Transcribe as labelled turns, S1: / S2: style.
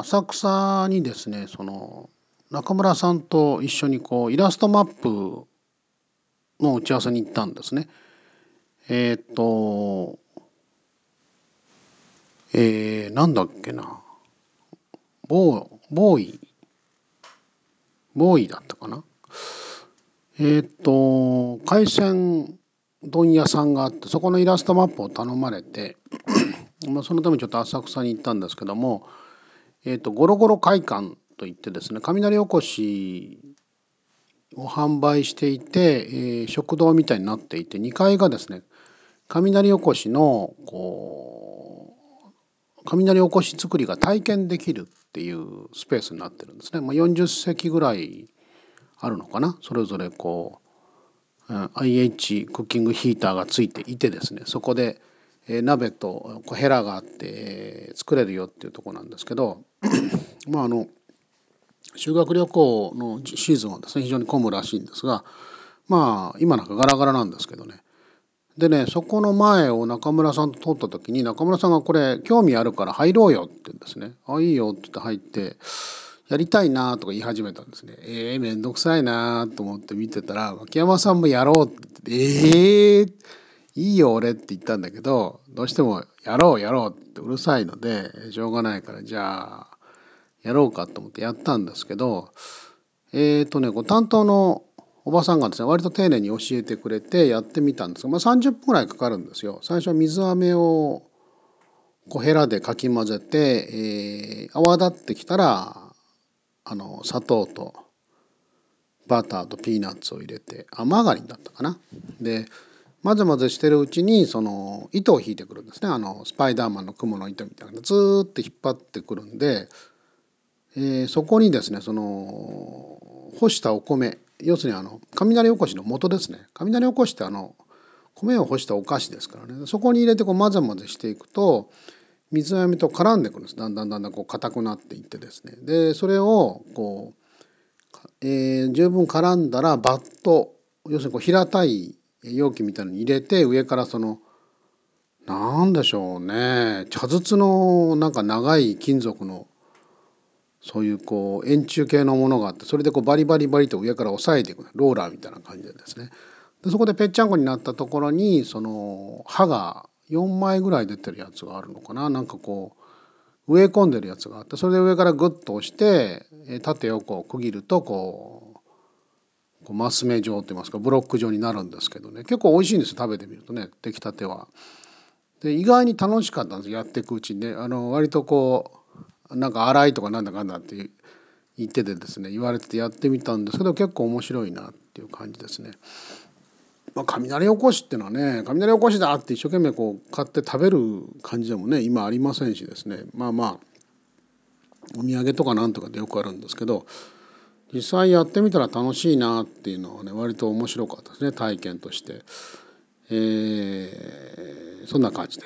S1: 浅草にですねその中村さんと一緒にこうイラストマップの打ち合わせに行ったんですね。えっ、とえー、なんだっけな。ボーボーイ。ボーイだったかな。えっ、と海鮮問屋さんがあってそこのイラストマップを頼まれてまあそのためにちょっと浅草に行ったんですけども、えーと、ゴロゴロ会館といってですね雷おこしを販売していて、えー、食堂みたいになっていて2階がですね雷おこしのこう雷おこし作りが体験できるっていうスペースになってるんですね。まあ、40席ぐらいあるのかなそれぞれこう IH クッキングヒーターがついていてですねそこで鍋とヘラがあって作れるよっていうとこなんですけど まああの修学旅行のシーズンはですね非常に混むらしいんですがまあ今なんかガラガラなんですけどねでねそこの前を中村さんと通った時に中村さんがこれ興味あるから入ろうよって言うんですね。あいいよって言って入ってやりたいなとか言い始めたんですね。えー、めんどくさいなと思って見てたら秋山さんもやろうって言ってえー、いいよ俺って言ったんだけどどうしてもやろうやろうってうるさいのでしょうがないからじゃあやろうかと思ってやったんですけどえっ、ー、とねこう担当のおばさんがですね割と丁寧に教えてくれてやってみたんですが、まあ、30分ぐらいかかるんですよ。最初は水飴をこうヘラでかき混ぜて、えー、泡立ってきたらあの砂糖とバターとピーナッツを入れてあマーガリンだったかな。で混ぜ混ぜしてるうちにその糸を引いてくるんですね。あのスパイダーマンの雲の糸みたいな。のずーっと引っ張ってくるんで、えー、そこにですねその干したお米。要するにあの雷おこしの元ですね。雷おこしってあの米を干したお菓子ですからね。そこに入れてこう混ぜ混ぜしていくと水飴と絡んでくるんです。だんだんだんだんこう硬くなっていってですね。でそれをこう、えー、十分絡んだらバット要するにこう平たい容器みたいのに入れて上からその何でしょうね。茶筒のなんか長い金属のそういうこう円柱形のものがあってそれでこうバリバリバリと上から押さえていくローラーみたいな感じでですね。でそこでぺっちゃんこになったところにその刃が4枚ぐらい出てるやつがあるのかな。なんかこう植え込んでるやつがあってそれで上からグッと押して縦横を区切るとこうこうマス目状といいますかブロック状になるんですけどね結構美味しいんです食べてみるとね出来たては。で意外に楽しかったんですやっていくうちにねあの割とこうなんか荒いとかなんだかんだって言っててですね言われててやってみたんですけど結構面白いなっていう感じですね。まあ、雷おこしっていうのはね雷おこしだって一生懸命こう買って食べる感じでもね今ありませんしですねまあまあお土産とかなんとかでよくあるんですけど実際やってみたら楽しいなっていうのはね割と面白かったですね体験として。えー、そんな感じで。